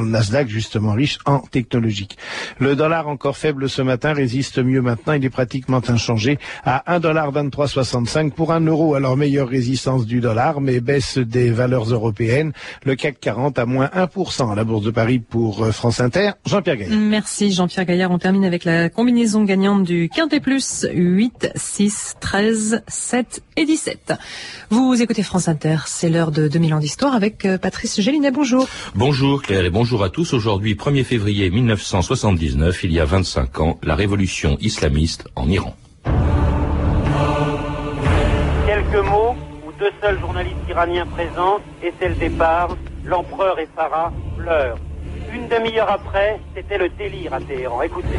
le Nasdaq, justement riche en technologique. Le dollar encore faible ce matin résiste mieux maintenant. Il est pratiquement inchangé à 1,2365 pour un euro. Alors meilleure résistance du dollar, mais baisse des valeurs européennes. Le CAC 40 à moins 1% à la Bourse de Paris pour euh, France Inter. Jean-Pierre Gaillard. Merci Jean-Pierre Gaillard. On termine avec la combinaison gagnante du Quintet Plus 8, 6, 13, 7 et 17. Vous écoutez France Inter. C'est l'heure de 2000 ans d'histoire avec euh, Patrice Gélinet. Bonjour. Bonjour Claire et bonjour bonjour à tous. Aujourd'hui, 1er février 1979, il y a 25 ans, la révolution islamiste en Iran. Quelques mots où deux seuls journalistes iraniens présents, et c'est le départ, l'empereur et Sarah pleurent. Une demi-heure après, c'était le délire à Téhéran. Écoutez.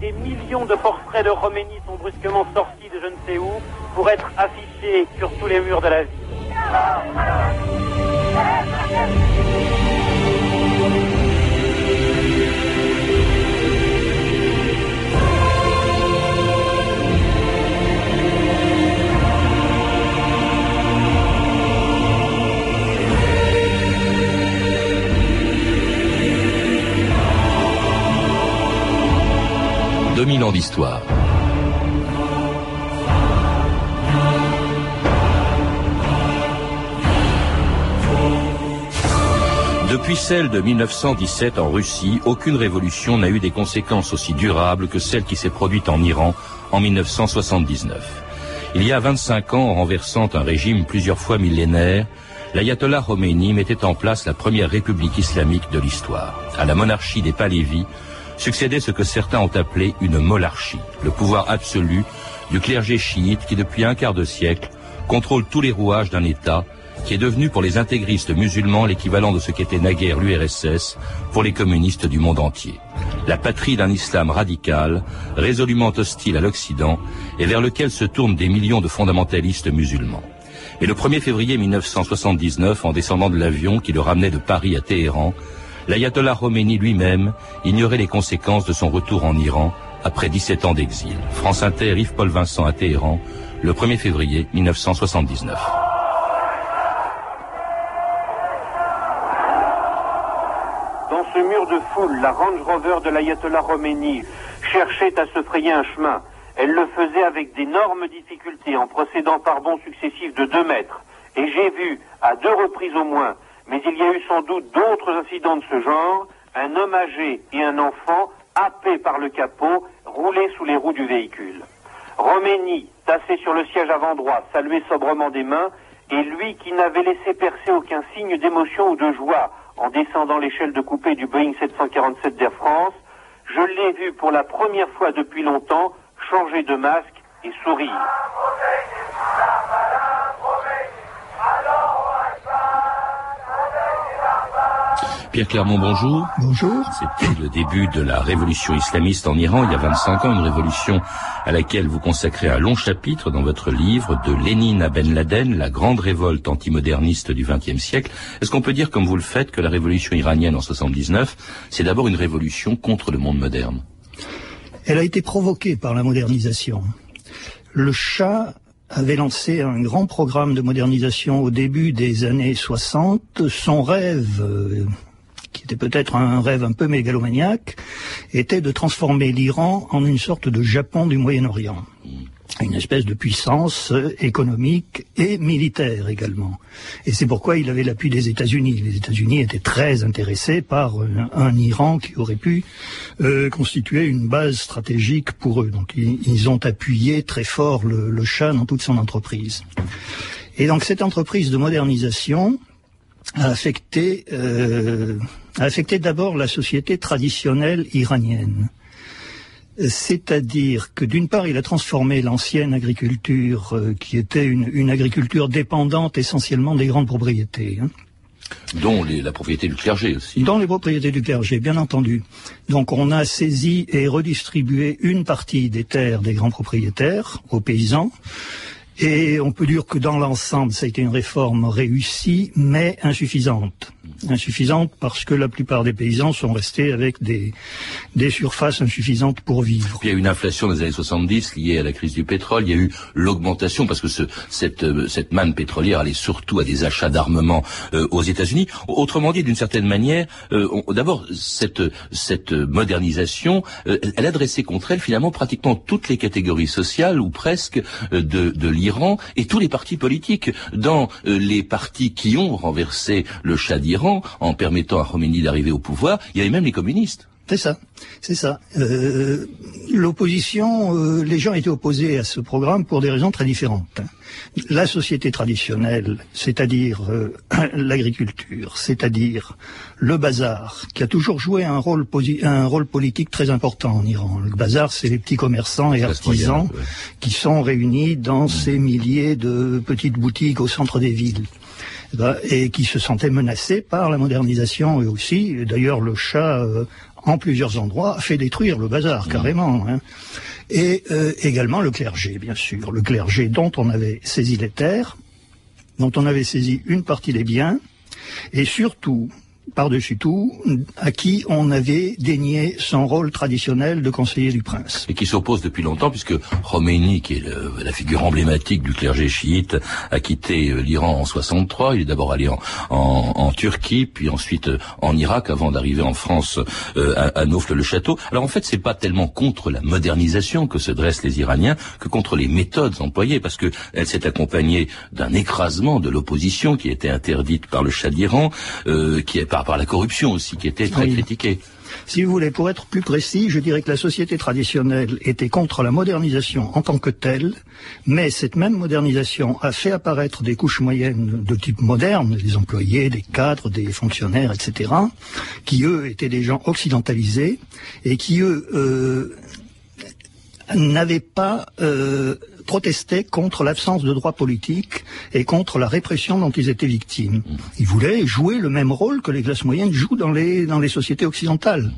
Des millions de portraits de Roménie sont brusquement sortis de je ne sais où pour être affichés sur tous les murs de la ville. 2000 ans d'histoire. Depuis celle de 1917 en Russie, aucune révolution n'a eu des conséquences aussi durables que celle qui s'est produite en Iran en 1979. Il y a 25 ans, en renversant un régime plusieurs fois millénaire, l'ayatollah Khomeini mettait en place la première république islamique de l'histoire. À la monarchie des Palévis, succédait ce que certains ont appelé une molarchie, le pouvoir absolu du clergé chiite qui depuis un quart de siècle contrôle tous les rouages d'un État qui est devenu pour les intégristes musulmans l'équivalent de ce qu'était naguère l'URSS pour les communistes du monde entier. La patrie d'un islam radical, résolument hostile à l'Occident et vers lequel se tournent des millions de fondamentalistes musulmans. Et le 1er février 1979, en descendant de l'avion qui le ramenait de Paris à Téhéran, l'ayatollah Khomeini lui-même ignorait les conséquences de son retour en Iran après 17 ans d'exil. France Inter, Yves-Paul Vincent à Téhéran, le 1er février 1979. Dans ce mur de foule, la Range Rover de l'ayatollah Khomeini cherchait à se frayer un chemin. Elle le faisait avec d'énormes difficultés en procédant par bonds successifs de 2 mètres. Et j'ai vu, à deux reprises au moins, mais il y a eu sans doute d'autres incidents de ce genre, un homme âgé et un enfant, happés par le capot, roulés sous les roues du véhicule. Roménie, tassé sur le siège avant droit, saluait sobrement des mains, et lui qui n'avait laissé percer aucun signe d'émotion ou de joie en descendant l'échelle de coupé du Boeing 747 d'Air France, je l'ai vu pour la première fois depuis longtemps changer de masque et sourire. Pierre Clermont, bonjour. Bonjour. C'était le début de la révolution islamiste en Iran il y a 25 ans, une révolution à laquelle vous consacrez un long chapitre dans votre livre de Lénine à Ben Laden, la grande révolte antimoderniste du XXe siècle. Est-ce qu'on peut dire, comme vous le faites, que la révolution iranienne en 79, c'est d'abord une révolution contre le monde moderne? Elle a été provoquée par la modernisation. Le Shah avait lancé un grand programme de modernisation au début des années 60. Son rêve, euh, qui était peut-être un rêve un peu mégalomaniaque, était de transformer l'Iran en une sorte de Japon du Moyen-Orient une espèce de puissance euh, économique et militaire également. Et c'est pourquoi il avait l'appui des États-Unis. Les États-Unis étaient très intéressés par euh, un, Iran qui aurait pu euh, constituer une base stratégique pour eux. Donc ils, ont appuyé très fort le, le dans toute son entreprise. Et donc cette entreprise de modernisation a affecté, a affecté d'abord la société traditionnelle iranienne. C'est-à-dire que d'une part, il a transformé l'ancienne agriculture, euh, qui était une, agriculture dépendante essentiellement des grandes propriétés. Hein. Dont la propriété du clergé aussi. Dont les propriétés du clergé, bien entendu. Donc on a saisi et redistribué une partie des terres des grands propriétaires aux paysans. Et on peut dire que dans l'ensemble, ça a été une réforme réussie, mais insuffisante. Insuffisante parce que la plupart des paysans sont restés avec des, des surfaces insuffisantes pour vivre. Il y a eu une inflation les années 70 liée à la crise du pétrole. Il y a eu l'augmentation parce que ce, cette, euh, cette manne pétrolière allait surtout à des achats d'armement euh, aux États-Unis. Autrement dit, d'une certaine manière, euh, d'abord cette, cette modernisation, elle a dressé contre elle finalement pratiquement toutes les catégories sociales ou presque de, de l'Iran et tous les partis politiques. Dans les partis qui ont renversé le Shah en permettant à Khomeini d'arriver au pouvoir, il y avait même les communistes. C'est ça, c'est ça. Euh, l'opposition, euh, les gens étaient opposés à ce programme pour des raisons très différentes. La société traditionnelle, c'est-à-dire euh, l'agriculture, c'est-à-dire le bazar, qui a toujours joué un rôle, un rôle politique très important en Iran. Le bazar, c'est les petits commerçants et artisans qui sont réunis dans ces milliers de petites boutiques au centre des villes et qui se sentaient menacés par la modernisation eux aussi. D'ailleurs, le chat en plusieurs endroits, a fait détruire le bazar, mmh. carrément. Hein. Et euh, également le clergé, bien sûr. Le clergé dont on avait saisi les terres, dont on avait saisi une partie des biens, et surtout par-dessus tout, à qui on avait dénié son rôle traditionnel de conseiller du prince. Et qui s'oppose depuis longtemps, puisque Khomeini, qui est la figure emblématique du clergé chiite, a quitté euh, l'Iran en 63. Il est d'abord allé en, Turquie, puis ensuite euh, en Irak, avant d'arriver en France euh, à, à Naufle-le-Château. Alors en fait, c'est pas tellement contre la modernisation que se dressent les Iraniens que contre les méthodes employées, parce que elle s'est accompagnée d'un écrasement de l'opposition qui était interdite par le Shah d'Iran, qui est par, la corruption aussi, qui était très critiquée. Si vous voulez, pour être plus précis, je dirais que la société traditionnelle était contre la modernisation en tant que telle, mais cette même modernisation a fait apparaître des couches moyennes de type moderne, des employés, des cadres, des fonctionnaires, etc., qui eux étaient des gens occidentalisés et qui eux euh, n'avaient pas euh, protestaient contre l'absence de droits politiques et contre la répression dont ils étaient victimes. Ils voulaient jouer le même rôle que les classes moyennes jouent dans les, dans les sociétés occidentales.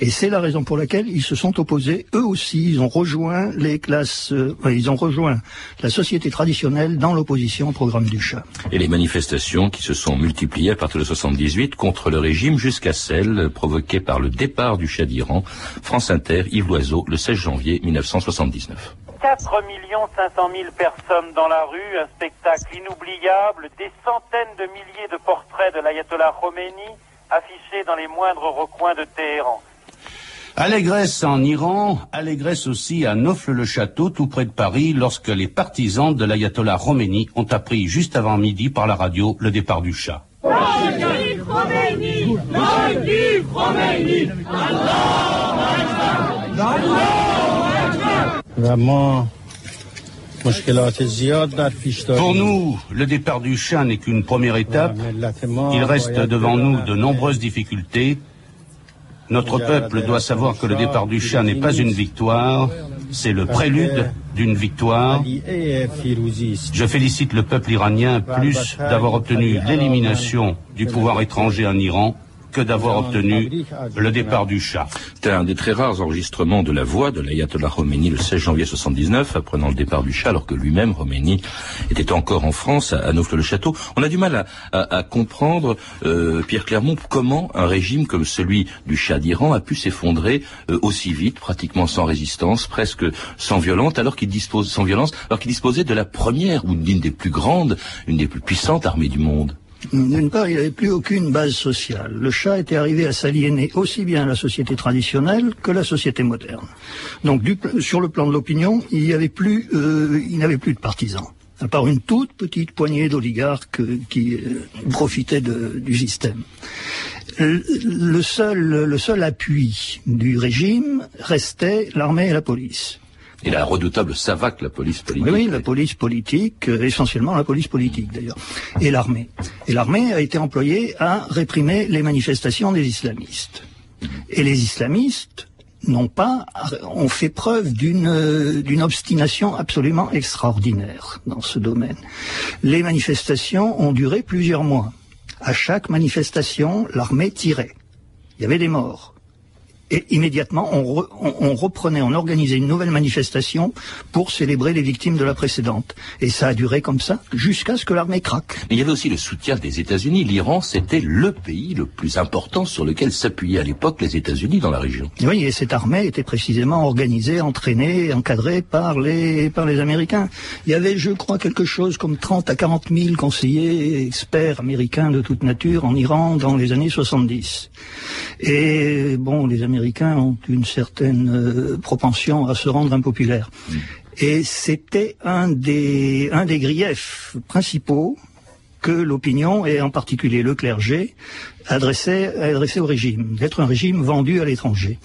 Et c'est la raison pour laquelle ils se sont opposés, eux aussi, ils ont rejoint les classes, euh, ils ont rejoint la société traditionnelle dans l'opposition au programme du chat. Et les manifestations qui se sont multipliées à partir de 78 contre le régime jusqu'à celles provoquées par le départ du chat d'Iran. France Inter, Yves Loiseau, le 16 janvier 1979. 4 500 000 personnes dans la rue, un spectacle inoubliable, des centaines de milliers de portraits de l'ayatollah Khomeini affichés dans les moindres recoins de Téhéran. Allégresse en Iran, allégresse aussi à Nofle-le-Château, tout près de Paris, lorsque les partisans de l'ayatollah Khomeini ont appris juste avant midi par la radio le départ du Shah. Pour nous, le départ du Shah n'est qu'une première étape. Il reste devant nous de nombreuses difficultés. Notre peuple doit savoir que le départ du Shah n'est pas une victoire, c'est le prélude d'une victoire. Je félicite le peuple iranien plus d'avoir obtenu l'élimination du pouvoir étranger en Iran que d'avoir obtenu le départ du chat. C'était un des très rares enregistrements de la voix de l'ayatollah Khomeini le 16 janvier 79, apprenant le départ du chat, alors que lui-même, Khomeini, était encore en France, à, Naufle-le-Château. On a du mal à, comprendre, euh, Pierre Clermont, comment un régime comme celui du chat d'Iran a pu s'effondrer euh, aussi vite, pratiquement sans résistance, presque sans violence, alors qu'il dispose, sans violence, alors qu'il disposait de la première ou d'une des plus grandes, une des plus puissantes armées du monde. D'une part, il n'avait plus aucune base sociale. Le chat était arrivé à s'aliéner aussi bien la société traditionnelle que la société moderne. Donc, sur le plan de l'opinion, il n'y avait plus, euh, n'avait plus de partisans, à part une toute petite poignée d'oligarques qui euh, profitaient du système. Le seul, le seul appui du régime restait l'armée et la police. Et la redoutable SAVAC, la police politique. Oui, la police politique, euh, essentiellement la police politique d'ailleurs, et l'armée. Et l'armée a été employée à réprimer les manifestations des islamistes. Et les islamistes n'ont pas, ont fait preuve d'une euh, d'une obstination absolument extraordinaire dans ce domaine. Les manifestations ont duré plusieurs mois. À chaque manifestation, l'armée tirait. Il y avait des morts. Et immédiatement, on, on, reprenait, on organisait une nouvelle manifestation pour célébrer les victimes de la précédente. Et ça a duré comme ça jusqu'à ce que l'armée craque. Mais il y avait aussi le soutien des États-Unis. L'Iran, c'était le pays le plus important sur lequel s'appuyaient à l'époque les États-Unis dans la région. Oui, et cette armée était précisément organisée, entraînée, encadrée par les, par les Américains. Il y avait, je crois, quelque chose comme 30 à 40 000 conseillers experts américains de toute nature en Iran dans les années 70. Et bon, les Américains ont une certaine euh, propension à se rendre impopulaires. Mm. Et c'était un des, un des griefs principaux que l'opinion, et en particulier le clergé, adressait, adressait au régime, d'être un régime vendu à l'étranger.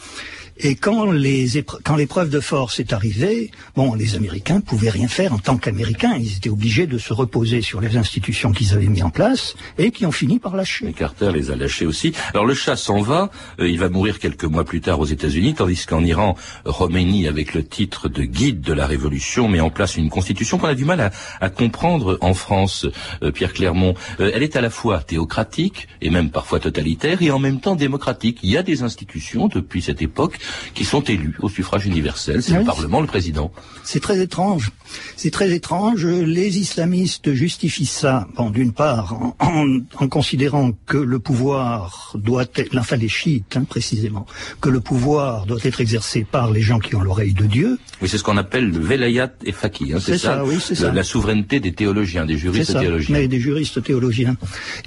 Et quand les quand l'épreuve de force est arrivée, bon, les Américains pouvaient rien faire en tant qu'Américains. Ils étaient obligés de se reposer sur les institutions qu'ils avaient mis en place et qui ont fini par lâcher. Et Carter les a lâchés aussi. Alors le chat s'en va. Euh, il va mourir quelques mois plus tard aux États-Unis, tandis qu'en Iran, Khomeini, avec le titre de guide de la révolution, met en place une constitution qu'on a du mal à, à comprendre en France. Euh, Pierre Clermont, euh, elle est à la fois théocratique et même parfois totalitaire et en même temps démocratique. Il y a des institutions depuis cette époque qui sont élus au suffrage universel. C'est le Parlement, le président. C'est très étrange. C'est très étrange. Les islamistes justifient ça, bon, d'une part, en, considérant que le pouvoir doit être, enfin les chiites hein, précisément, que le pouvoir doit être exercé par les gens qui ont l'oreille de Dieu. Oui, c'est ce qu'on appelle le velayat et faqih. Hein, c'est ça, oui, c'est ça. La souveraineté des théologiens, des juristes théologiens. Mais des juristes théologiens.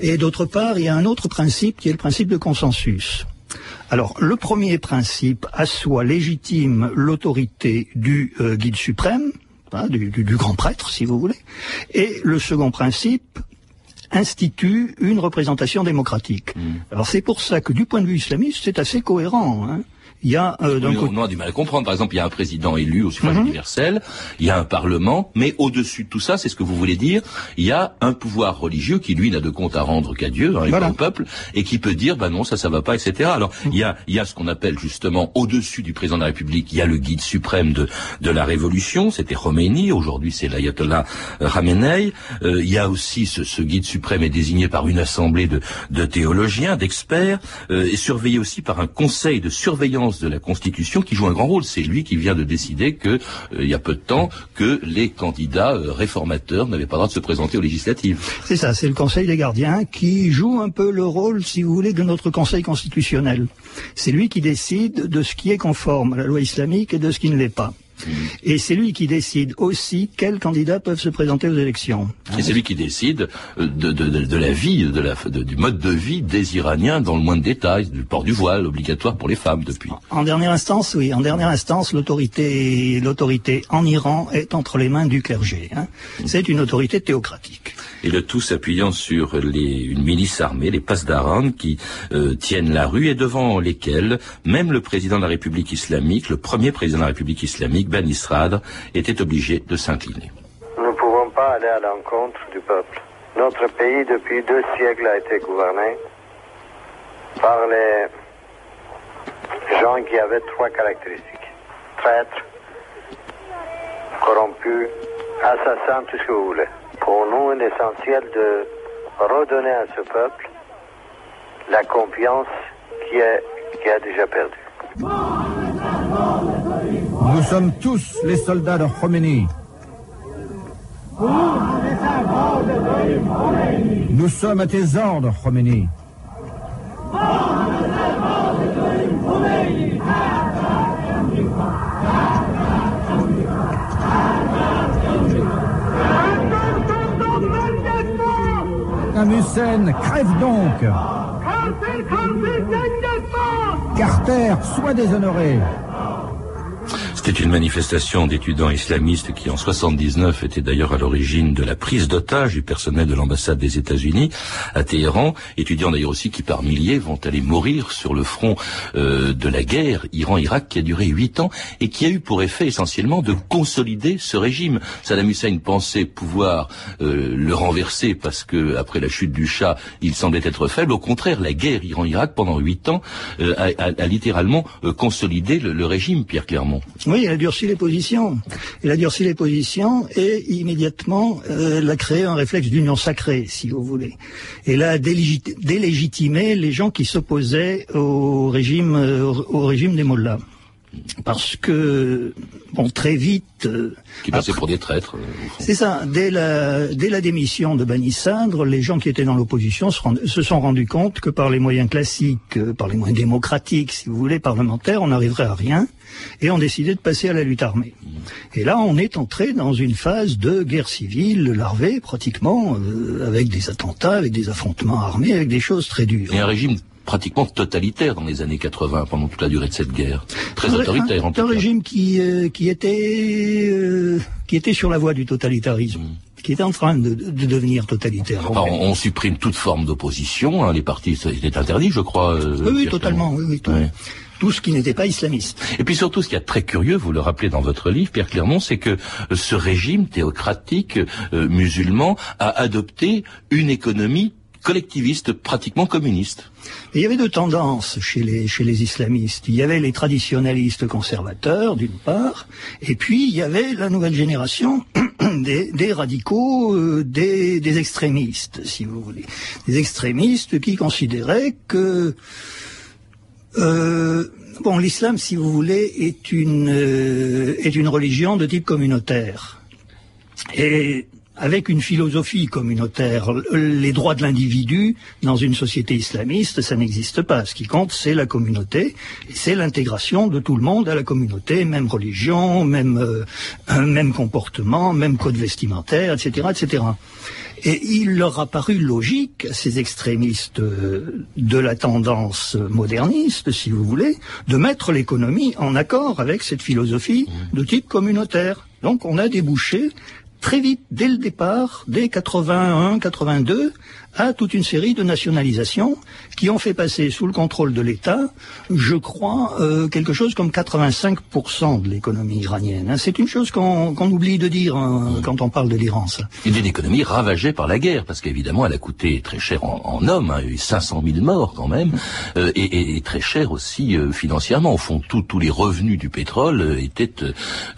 Et d'autre part, il y a un autre principe qui est le principe de consensus. Alors, le premier principe assoit légitime l'autorité du euh, guide suprême, hein, du, grand prêtre, si vous voulez, et le second principe institue une représentation démocratique. Mmh. Alors c'est pour ça que du point de vue islamiste, c'est assez cohérent. Hein il y a euh, on, a du mal à comprendre. Par exemple, il y a un président élu au suffrage mhm. universel, il y a un parlement, mais au-dessus de tout ça, c'est ce que vous voulez dire, il y a un pouvoir religieux qui lui n'a de compte à rendre qu'à Dieu, hein, et au peuple, et qui peut dire, bah non, ça, ça va pas, etc. Alors, il y a, il y a ce qu'on appelle justement au-dessus du président de la République, il y a le guide suprême de de la révolution, c'était Khomeini, aujourd'hui c'est l'ayatollah Khamenei. Euh, il y a aussi ce, ce, guide suprême est désigné par une assemblée de, de théologiens, d'experts, euh, et surveillé aussi par un conseil de surveillance de la Constitution qui joue un grand rôle. C'est lui qui vient de décider que, euh, il y a peu de temps, que les candidats euh, réformateurs n'avaient pas le droit de se présenter aux législatives. C'est ça, c'est le Conseil des gardiens qui joue un peu le rôle, si vous voulez, de notre Conseil constitutionnel. C'est lui qui décide de ce qui est conforme à la loi islamique et de ce qui ne l'est pas. Et c'est lui qui décide aussi quels candidats peuvent se présenter aux élections. Et c'est lui qui décide euh, de, de, de, de la vie, de la, du mode de vie des Iraniens dans le moindre détail, du port du voile obligatoire pour les femmes depuis. En dernière instance, oui. En dernière instance, l'autorité, l'autorité en Iran est entre les mains du clergé. Hein. C'est une autorité théocratique et le tout s'appuyant sur les, une milice armée, les Pasdaran, qui euh, tiennent la rue et devant lesquels même le président de la République islamique, le premier président de la République islamique, Ben Israd, était obligé de s'incliner. Nous ne pouvons pas aller à l'encontre du peuple. Notre pays, depuis deux siècles, a été gouverné par les gens qui avaient trois caractéristiques. Traîtres, corrompus, assassins, tout ce que vous voulez pour nous, il est essentiel de redonner à ce peuple la confiance qui, est, qui a déjà perdu. Nous sommes tous les soldats de Khomeini. Nous sommes à tes ordres, Khomeini. Hussein, crève donc Carter, sois déshonoré c'était une manifestation d'étudiants islamistes qui, en 79, était d'ailleurs à l'origine de la prise d'otage du personnel de l'ambassade des États-Unis à Téhéran. Étudiants d'ailleurs aussi qui, par milliers, vont aller mourir sur le front euh, de la guerre Iran-Irak qui a duré huit ans et qui a eu pour effet essentiellement de consolider ce régime. Saddam Hussein pensait pouvoir euh, le renverser parce que, après la chute du Shah, il semblait être faible. Au contraire, la guerre Iran-Irak pendant huit ans euh, a, littéralement consolidé le, le, régime, Pierre Clermont. Oui, il a durci les positions. Il a durci les positions et immédiatement, euh, il a créé un réflexe d'union sacrée, si vous voulez. Et là, délégitimé les gens qui s'opposaient au régime, euh, au régime des mollahs parce que bon très vite euh, qui passaient pour des traîtres euh, c'est ça. Dès la dès la démission de Banissandre les gens qui étaient dans l'opposition se, se, sont rendus compte que par les moyens classiques euh, par les moyens démocratiques si vous voulez parlementaires on n'arriverait à rien et ont décidé de passer à la lutte armée. Et là on est entré dans une phase de guerre civile larvée pratiquement avec des attentats avec des affrontements armés avec des choses très dures. Et un régime pratiquement totalitaire dans les années 80, pendant toute la durée de cette guerre. Très autoritaire, en tout un régime qui, euh, qui, était, euh, qui était sur la voie du totalitarisme. Mm. qui est en train de, de devenir totalitaire. Enfin, on, supprime toute forme d'opposition, hein, les partis étaient interdits, je crois. Euh, oui, oui totalement, oui, oui, tout. tout ce qui n'était pas islamiste. Et puis surtout, ce qui est très curieux, vous le rappelez dans votre livre, Pierre Clermont, c'est que ce régime théocratique musulman a adopté une économie collectiviste, pratiquement communiste. il y avait deux tendances chez les, islamistes. Il y avait les traditionnalistes conservateurs, d'une part, et puis il y avait la nouvelle génération des, radicaux, euh, des, extrémistes, si vous voulez. Des extrémistes qui considéraient que... Euh, bon, l'islam, si vous voulez, est une, euh, est une religion de type communautaire. Avec une philosophie communautaire. Les droits de l'individu dans une société islamiste, ça n'existe pas. Ce qui compte, c'est la communauté, et c'est l'intégration de tout le monde à la communauté, même religion, même, euh, même comportement, même code vestimentaire, etc., etc. Et il leur a paru logique, ces extrémistes euh, de la tendance moderniste, si vous voulez, de mettre l'économie en accord avec cette philosophie de type communautaire. Donc on a débouché très vite, dès le départ, dès 81, 82, à toute une série de nationalisations qui ont fait passer sous le contrôle de l'État, je crois, euh, quelque chose comme 85% de l'économie iranienne. Hein. C'est une chose qu'on oublie de dire hein, quand on parle de l'Iran. Une économie ravagée par la guerre, parce qu'évidemment, elle a coûté très cher en, hommes, hein, 500 000 morts quand même, euh, et, et, très cher aussi euh, financièrement. Au fond, tous les revenus du pétrole euh, étaient,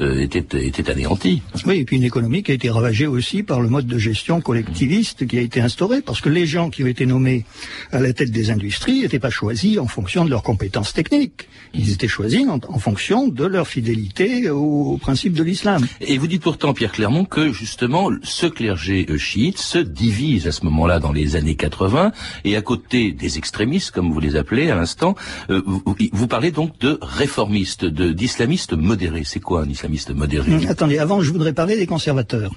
étaient, étaient anéantis. Oui, et puis une économie qui a été ravagée aussi par le mode de gestion collectiviste qui a été instauré, parce que les gens qui ont été nommés à la tête des industries n'étaient pas choisis en fonction de leurs compétences techniques. Ils étaient choisis en, fonction de leur fidélité aux, principes de l'islam. Et vous dites pourtant, Pierre Clermont, que justement, ce clergé euh, chiite se divise à ce moment-là dans les années 80, et à côté des extrémistes, comme vous les appelez à l'instant, euh, vous, parlez donc de réformistes, d'islamistes modérés. C'est quoi un islamiste modéré? Hum, Attendez, avant, je voudrais parler des conservateurs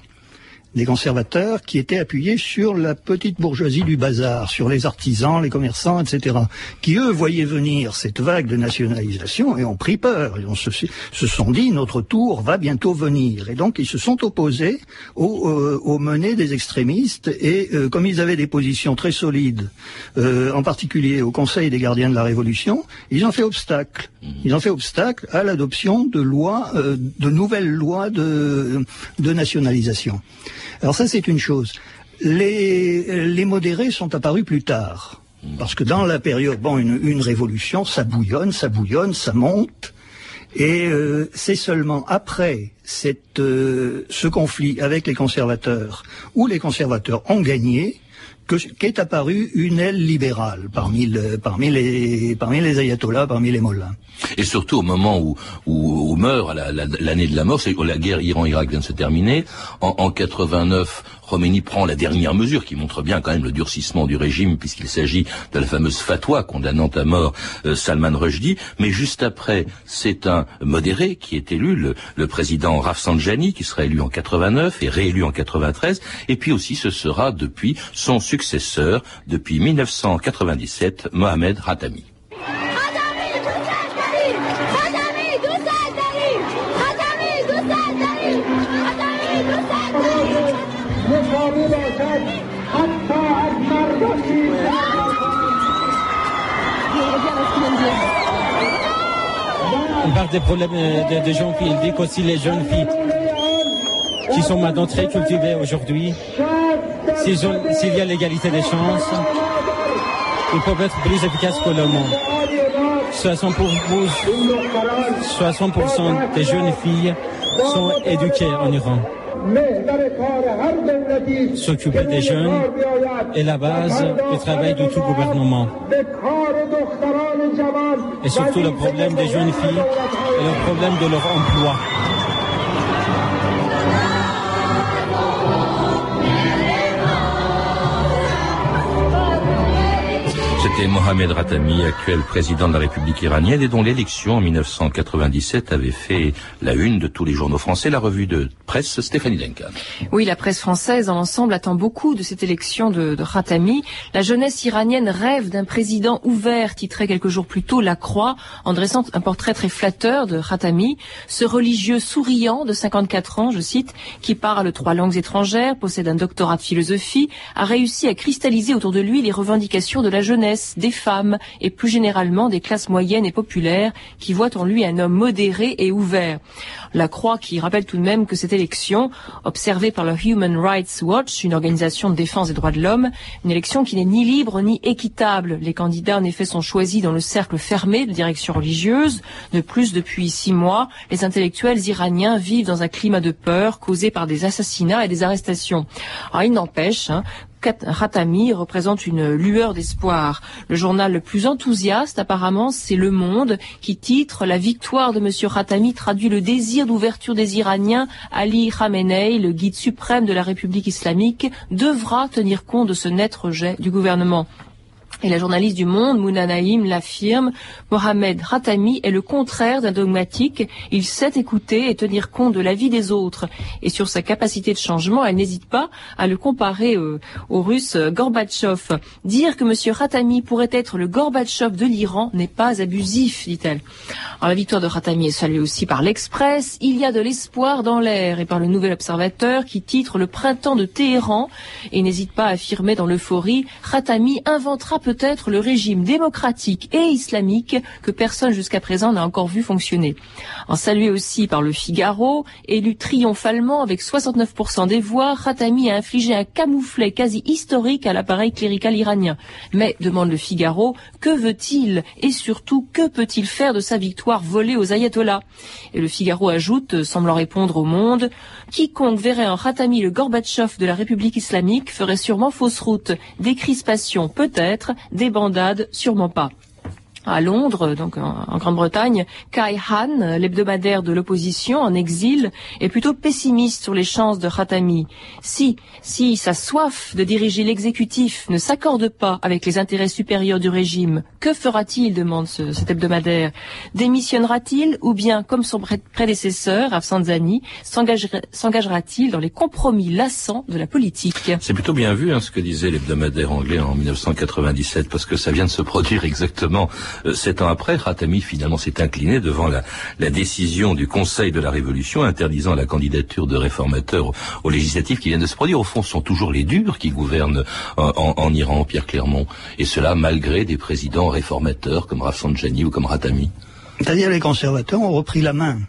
des conservateurs qui étaient appuyés sur la petite bourgeoisie du bazar, sur les artisans, les commerçants, etc., qui eux voyaient venir cette vague de nationalisation et ont pris peur. On se, se sont dit notre tour va bientôt venir. Et donc ils se sont opposés aux, euh, aux menées des extrémistes et euh, comme ils avaient des positions très solides, euh, en particulier au Conseil des gardiens de la Révolution, ils ont fait obstacle. Ils ont fait obstacle à l'adoption de lois, de nouvelles lois de, de nationalisation. Alors ça, c'est une chose. Les, modérés sont apparus plus tard. Parce que dans la période, bon, une, révolution, ça bouillonne, ça bouillonne, ça monte. Et euh, c'est seulement après euh, ce conflit avec les conservateurs, où les conservateurs ont gagné, qu'est apparue une aile libérale parmi, le, parmi, les, parmi les ayatollahs, parmi les mollahs. Et surtout au moment où, où, où meurt l'année de la mort, c'est la guerre Iran-Irak vient de se terminer. En, en 89, Khomeini prend la dernière mesure qui montre bien quand même le durcissement du régime puisqu'il s'agit de la fameuse fatwa condamnant à mort euh, Salman Rushdie. Mais juste après, c'est un modéré qui est élu, le, le président Rafsanjani, qui sera élu en 89 et réélu en 93. Et puis aussi, ce sera depuis son successeur, depuis 1997, Mohamed Ratami. Des problèmes euh, des, jeunes filles. Il dit qu'aussi les jeunes filles qui sont maintenant très cultivées aujourd'hui, s'il y a l'égalité des chances, ils peuvent être plus efficaces que le monde. 60% des jeunes filles sont éduquées en Iran. S'occuper des jeunes est la base du travail de tout gouvernement. Et surtout le problème des jeunes filles et le problème de leur emploi. Mohamed Ratami, actuel président de la République iranienne et dont l'élection en 1997 avait fait la une de tous les journaux français, la revue de presse Stéphanie Duncan. Oui, la presse française dans l'ensemble attend beaucoup de cette élection de, de Ratami. La jeunesse iranienne rêve d'un président ouvert, titrait quelques jours plus tôt La Croix, en dressant un portrait très flatteur de Ratami, ce religieux souriant de 54 ans, je cite, qui parle trois langues étrangères, possède un doctorat de philosophie, a réussi à cristalliser autour de lui les revendications de la jeunesse des femmes et plus généralement des classes moyennes et populaires qui voient en lui un homme modéré et ouvert. La Croix qui rappelle tout de même que cette élection, observée par le Human Rights Watch, une organisation de défense des droits de l'homme, une élection qui n'est ni libre ni équitable. Les candidats en effet sont choisis dans le cercle fermé de direction religieuse. De plus, depuis six mois, les intellectuels iraniens vivent dans un climat de peur causé par des assassinats et des arrestations. Alors, il n'empêche hein, Ratami représente une lueur d'espoir. Le journal le plus enthousiaste, apparemment, c'est Le Monde, qui titre La victoire de Monsieur Ratami traduit le désir d'ouverture des Iraniens. Ali Khamenei, le guide suprême de la République islamique, devra tenir compte de ce net rejet du gouvernement. Et la journaliste du Monde, Mouna Naïm, l'affirme, Mohamed Ratami est le contraire d'un dogmatique. Il sait écouter et tenir compte de la vie des autres. Et sur sa capacité de changement, elle n'hésite pas à le comparer euh, au russe Gorbatchev. Dire que M. Ratami pourrait être le Gorbatchev de l'Iran n'est pas abusif, dit-elle. La victoire de Ratami est saluée aussi par l'Express. Il y a de l'espoir dans l'air et par le Nouvel Observateur qui titre Le printemps de Téhéran et n'hésite pas à affirmer dans l'euphorie, Ratami inventera peut-être le régime démocratique et islamique que personne jusqu'à présent n'a encore vu fonctionner. En salué aussi par le Figaro, élu triomphalement avec 69% des voix, Khatami a infligé un camouflet quasi historique à l'appareil clérical iranien. Mais, demande le Figaro, que veut-il et surtout que peut-il faire de sa victoire volée aux ayatollahs? Et le Figaro ajoute, semblant répondre au monde, quiconque verrait en Khatami le Gorbatchev de la République islamique ferait sûrement fausse route. Des crispations peut-être, des bandades, sûrement pas à Londres, donc en, Grande-Bretagne, Kai Han, l'hebdomadaire de l'opposition en exil, est plutôt pessimiste sur les chances de Khatami. Si, si sa soif de diriger l'exécutif ne s'accorde pas avec les intérêts supérieurs du régime, que fera-t-il demande ce, cet hebdomadaire. Démissionnera-t-il ou bien, comme son prédécesseur, Afsanzani, s'engagera-t-il dans les compromis lassants de la politique? C'est plutôt bien vu hein, ce que disait l'hebdomadaire anglais en 1997, parce que ça vient de se produire exactement sept ans après, Khatami finalement s'est incliné devant la, décision du Conseil de la Révolution interdisant la candidature de réformateurs aux législatives qui viennent de se produire. Au fond, ce sont toujours les durs qui gouvernent en, Iran, Pierre Clermont, et cela malgré des présidents réformateurs comme Rafsanjani ou comme Khatami. C'est-à-dire les conservateurs ont repris la main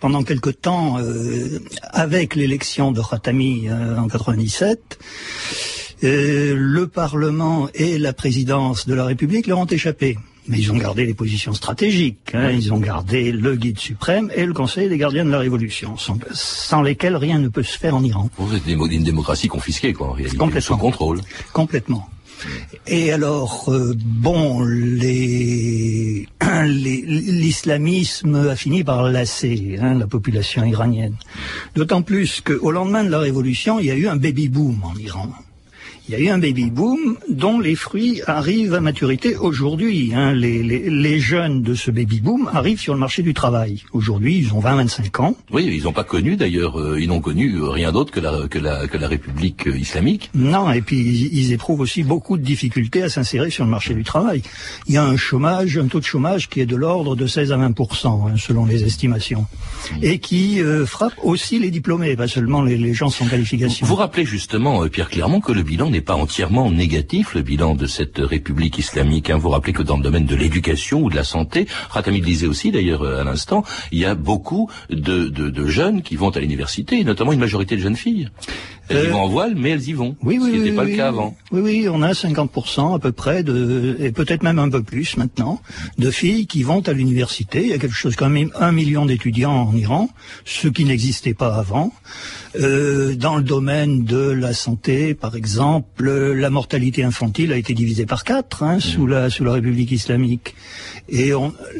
pendant quelque temps euh, avec l'élection de Khatami euh, en 97. le Parlement et la présidence de la République leur ont échappé. Mais ils ont gardé les positions stratégiques. Hein. Ils ont gardé le guide suprême et le Conseil des gardiens de la Révolution, sans, lesquels rien ne peut se faire en Iran. Vous êtes une démocratie confisquée, quoi, en réalité. Complètement. Sous contrôle. Complètement. Et alors, euh, bon, les, l'islamisme a fini par lasser hein, la population iranienne. D'autant plus qu'au lendemain de la révolution, il y a eu un baby boom en Iran il y a eu un baby boom dont les fruits arrivent à maturité aujourd'hui. Hein. Les, les, les, jeunes de ce baby boom arrivent sur le marché du travail. Aujourd'hui, ils ont 20-25 ans. Oui, ils n'ont pas connu d'ailleurs, euh, ils n'ont connu euh, rien d'autre que la, que, la, que la République euh, islamique. Non, et puis ils, éprouvent aussi beaucoup de difficultés à s'insérer sur le marché du travail. Il y a un chômage, un taux de chômage qui est de l'ordre de 16 à 20% hein, selon les estimations, et qui frappe aussi les diplômés, pas seulement les, les gens sans qualification. Vous rappelez justement, Pierre Clermont, que le bilan n'est n'est pas entièrement négatif, le bilan de cette République islamique. Hein. Vous rappelez que dans le domaine de l'éducation ou de la santé, Ratamid disait aussi d'ailleurs euh, à l'instant, il y a beaucoup de, de, de jeunes qui vont à l'université, notamment une majorité de jeunes filles. Elles y vont en voile, mais elles y vont. Oui, oui, ce qui n'était oui, pas oui, le cas avant. Oui, oui, on a 50% à peu près, de, et peut-être même un peu plus maintenant, de filles qui vont à l'université. Il y a quelque chose comme un million d'étudiants en Iran, ce qui n'existait pas avant. Euh, dans le domaine de la santé, par exemple, la mortalité infantile a été divisée par quatre hein, sous la sous la République islamique, et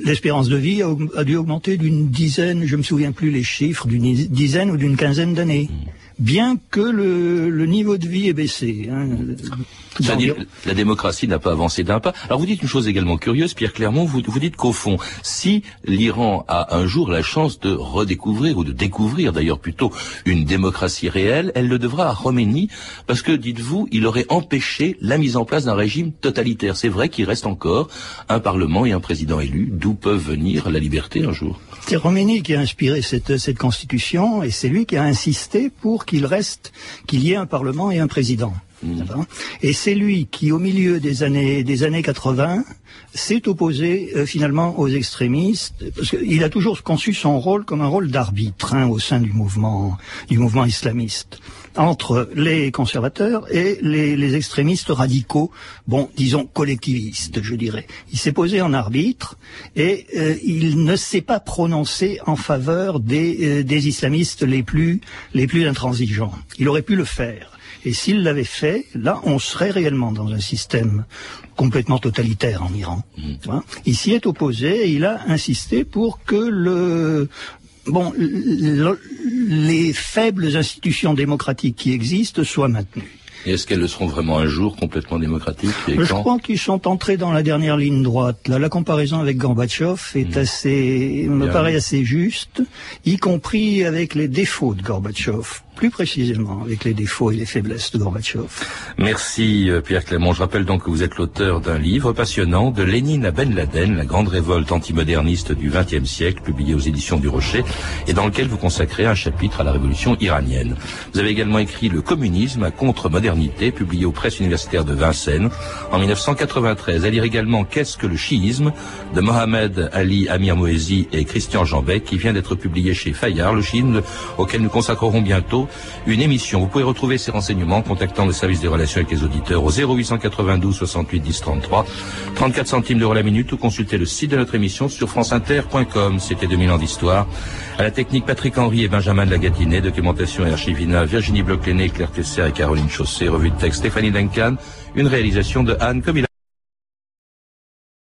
l'espérance de vie a dû augmenter d'une dizaine, je me souviens plus les chiffres, d'une dizaine ou d'une quinzaine d'années. Bien que le, niveau de vie ait baissé. Hein, la démocratie n'a pas avancé d'un pas. Alors vous dites une chose également curieuse, Pierre Clermont, vous, vous dites qu'au fond, si l'Iran a un jour la chance de redécouvrir, ou de découvrir d'ailleurs plutôt, une démocratie réelle, elle le devra à Khomeini, parce que, dites-vous, il aurait empêché la mise en place d'un régime totalitaire. C'est vrai qu'il reste encore un Parlement et un président élu, d'où peuvent venir la liberté un jour? C'est Khomeini qui a inspiré cette, cette constitution et c'est lui qui a insisté pour qu'il reste, qu'il y ait un parlement et un président. D'accord Et c'est lui qui, au milieu des années des années 80, s'est opposé euh, finalement aux extrémistes, parce qu'il a toujours conçu son rôle comme un rôle d'arbitre hein, au sein du mouvement du mouvement islamiste entre les conservateurs et les, les extrémistes radicaux, bon, disons collectivistes, je dirais. Il s'est posé en arbitre et euh, il ne s'est pas prononcé en faveur des, euh, des islamistes les plus les plus intransigeants. Il aurait pu le faire. Et s'il l'avait fait, là, on serait réellement dans un système complètement totalitaire en Iran. Hein. Il s'y est opposé et il a insisté pour que le bon, le- les faibles institutions démocratiques qui existent soient maintenues. Et est-ce qu'elles le seront vraiment un jour complètement démocratiques et Je quand crois qu'ils sont entrés dans la dernière ligne droite. Là, la comparaison avec Gorbatchev est assez, me Bien. paraît assez juste, y compris avec les défauts de Gorbatchev, plus précisément avec les défauts et les faiblesses de Gorbatchev. Merci euh, Pierre Clément. Je rappelle donc que vous êtes l'auteur d'un livre passionnant de Lénine à Ben Laden, la grande révolte antimoderniste du XXe siècle, publié aux éditions du Rocher, et dans lequel vous consacrez un chapitre à la révolution iranienne. Vous avez également écrit Le communisme à contre-modernité, publié aux presses universitaires de Vincennes en 1993. À lire également Qu'est-ce que le chiisme de Mohamed Ali Amir Moezi et Christian Jambec, qui vient d'être publié chez Fayard, le chiisme auquel nous consacrerons bientôt une émission. Vous pouvez retrouver ces renseignements en contactant le service des relations avec les auditeurs au 0892 68 10 33, 34 centimes d'euros la minute ou consulter le site de notre émission sur franceinter.com. C'était 2000 ans d'histoire. À la technique Patrick Henry et Benjamin de la documentation et archivina Virginie Bloch-Léné, Claire Tesser et Caroline Chausset, revue de texte Stéphanie Duncan, une réalisation de Anne Comila.